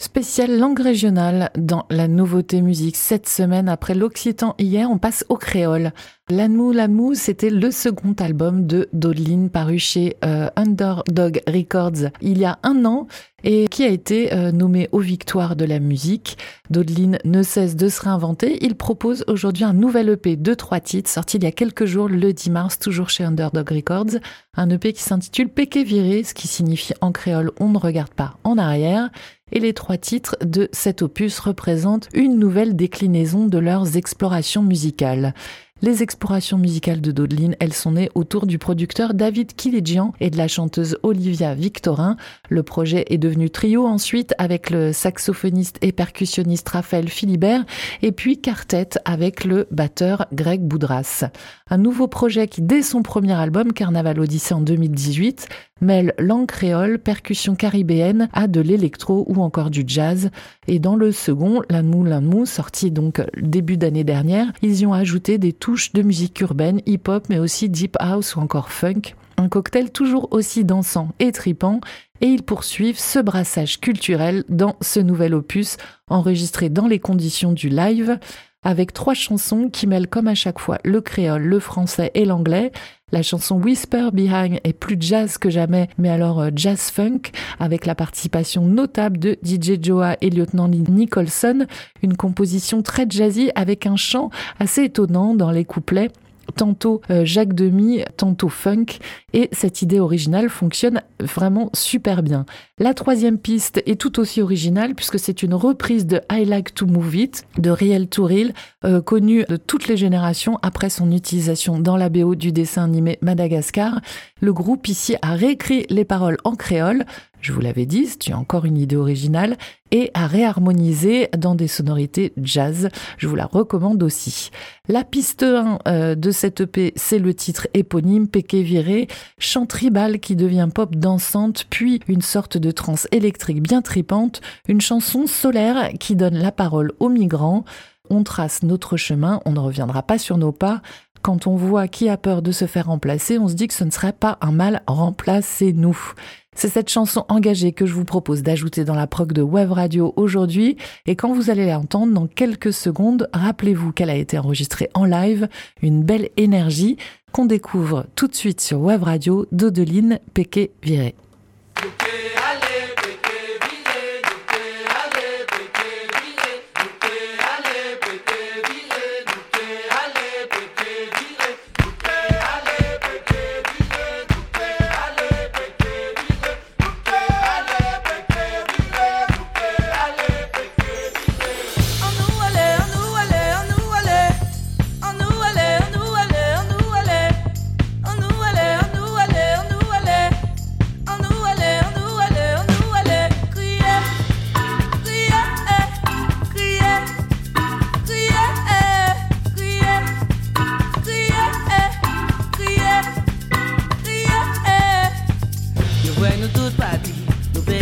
Spéciale langue régionale dans la nouveauté musique. Cette semaine, après l'occitan hier, on passe au créole. L'Anmou L'Anmou, c'était le second album de Dodeline paru chez euh, Underdog Records il y a un an et qui a été euh, nommé aux victoires de la musique. Dodeline ne cesse de se réinventer. Il propose aujourd'hui un nouvel EP de trois titres sorti il y a quelques jours, le 10 mars, toujours chez Underdog Records. Un EP qui s'intitule Péqué viré, ce qui signifie en créole on ne regarde pas en arrière et les trois titres de cet opus représentent une nouvelle déclinaison de leurs explorations musicales. Les explorations musicales de Dodeline, elles sont nées autour du producteur David Kiledjian et de la chanteuse Olivia Victorin. Le projet est devenu trio ensuite avec le saxophoniste et percussionniste Raphaël Philibert et puis quartet avec le batteur Greg Boudras. Un nouveau projet qui, dès son premier album, Carnaval Odyssée en 2018, mêle langue créole, percussion caribéenne à de l'électro ou encore du jazz. Et dans le second, L'Anmou L'Anmou, sorti donc début d'année dernière, ils y ont ajouté des touches de musique urbaine, hip-hop, mais aussi deep house ou encore funk. Un cocktail toujours aussi dansant et tripant, et ils poursuivent ce brassage culturel dans ce nouvel opus enregistré dans les conditions du live avec trois chansons qui mêlent comme à chaque fois le créole, le français et l'anglais. La chanson Whisper Behind est plus jazz que jamais, mais alors euh, jazz funk, avec la participation notable de DJ Joa et lieutenant Nicholson, une composition très jazzy avec un chant assez étonnant dans les couplets tantôt euh, Jacques Demy, tantôt funk, et cette idée originale fonctionne vraiment super bien. La troisième piste est tout aussi originale puisque c'est une reprise de I Like to Move It de Riel Touril, euh, connu de toutes les générations après son utilisation dans la BO du dessin animé Madagascar. Le groupe ici a réécrit les paroles en créole, je vous l'avais dit, c'est encore une idée originale, et à réharmoniser dans des sonorités jazz. Je vous la recommande aussi. La piste 1 euh, de cette EP, c'est le titre éponyme, Péqué viré, chant tribal qui devient pop dansante, puis une sorte de trance électrique bien tripante, une chanson solaire qui donne la parole aux migrants. On trace notre chemin, on ne reviendra pas sur nos pas, quand on voit qui a peur de se faire remplacer, on se dit que ce ne serait pas un mal remplacer nous. C'est cette chanson engagée que je vous propose d'ajouter dans la prog de Web Radio aujourd'hui. Et quand vous allez l'entendre dans quelques secondes, rappelez-vous qu'elle a été enregistrée en live, une belle énergie qu'on découvre tout de suite sur Web Radio d'Odeline Péquet-Viré.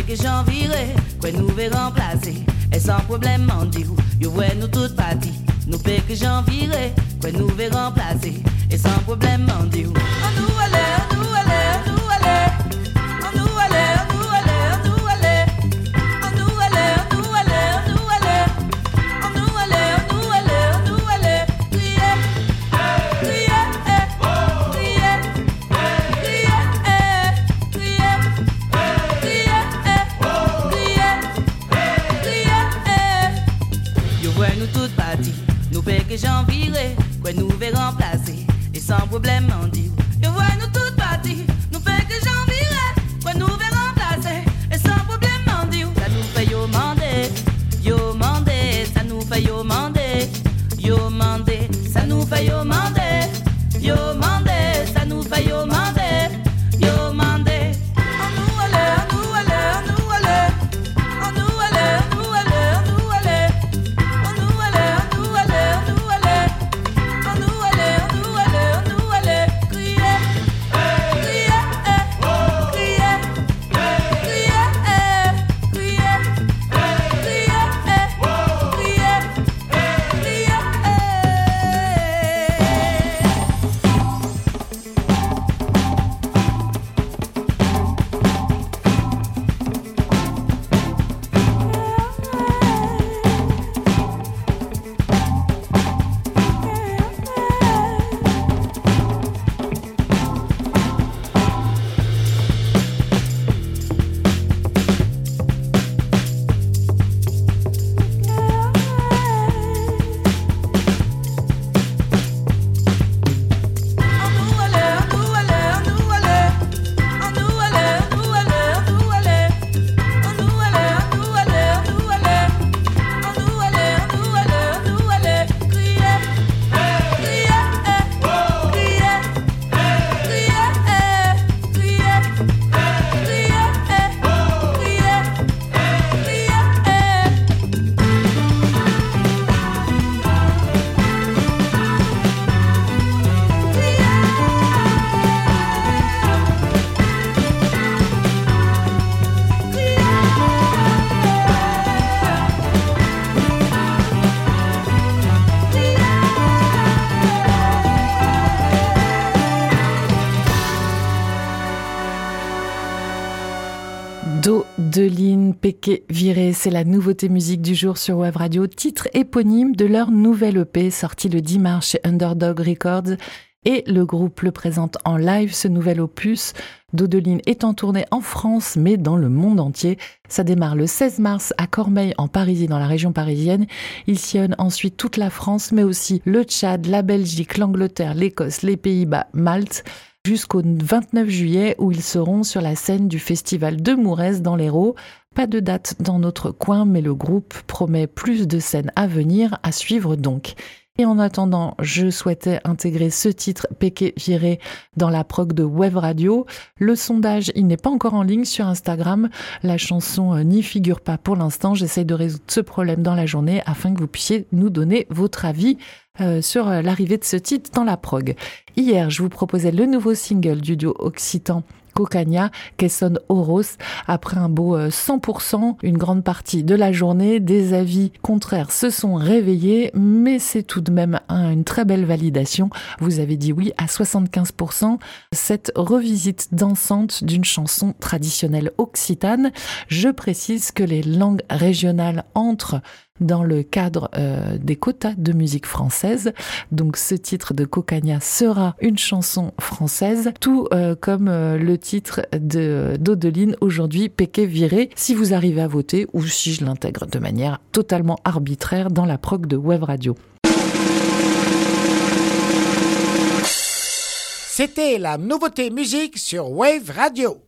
que j'en virai, quoi nous ve remplacer. Et sans problème, m'en dire, yo ouais nous toutes parties. Nous fait que j'en virai, quoi nous ve remplacer. Et sans problème, For your mouth. Dodeline, Péqué, Viré, c'est la nouveauté musique du jour sur Web Radio, titre éponyme de leur nouvelle EP sorti le 10 mars chez Underdog Records. Et le groupe le présente en live, ce nouvel opus. Dodeline est en tournée en France, mais dans le monde entier. Ça démarre le 16 mars à Cormeil, en Parisie, dans la région parisienne. Il sillonne ensuite toute la France, mais aussi le Tchad, la Belgique, l'Angleterre, l'Écosse, les Pays-Bas, Malte jusqu'au 29 juillet où ils seront sur la scène du festival de Mourez dans l'Hérault. Pas de date dans notre coin, mais le groupe promet plus de scènes à venir, à suivre donc. Et en attendant, je souhaitais intégrer ce titre Péqué Viré dans la prog de Web Radio. Le sondage, il n'est pas encore en ligne sur Instagram. La chanson euh, n'y figure pas pour l'instant. J'essaye de résoudre ce problème dans la journée afin que vous puissiez nous donner votre avis euh, sur euh, l'arrivée de ce titre dans la prog. Hier, je vous proposais le nouveau single du duo occitan Cocagna, sonne Oros, après un beau 100%, euh, une grande partie de la journée, des avis contraires se sont réveillés, mais c'est tout de même une très belle validation. Vous avez dit oui à 75%. Cette revisite dansante d'une chanson traditionnelle occitane. Je précise que les langues régionales entrent dans le cadre euh, des quotas de musique française. Donc ce titre de Cocagna sera une chanson française, tout euh, comme euh, le titre de d'Odeline aujourd'hui, Péquet viré, si vous arrivez à voter ou si je l'intègre de manière totalement arbitraire dans la prog de Web Radio. C'était la nouveauté musique sur Wave Radio.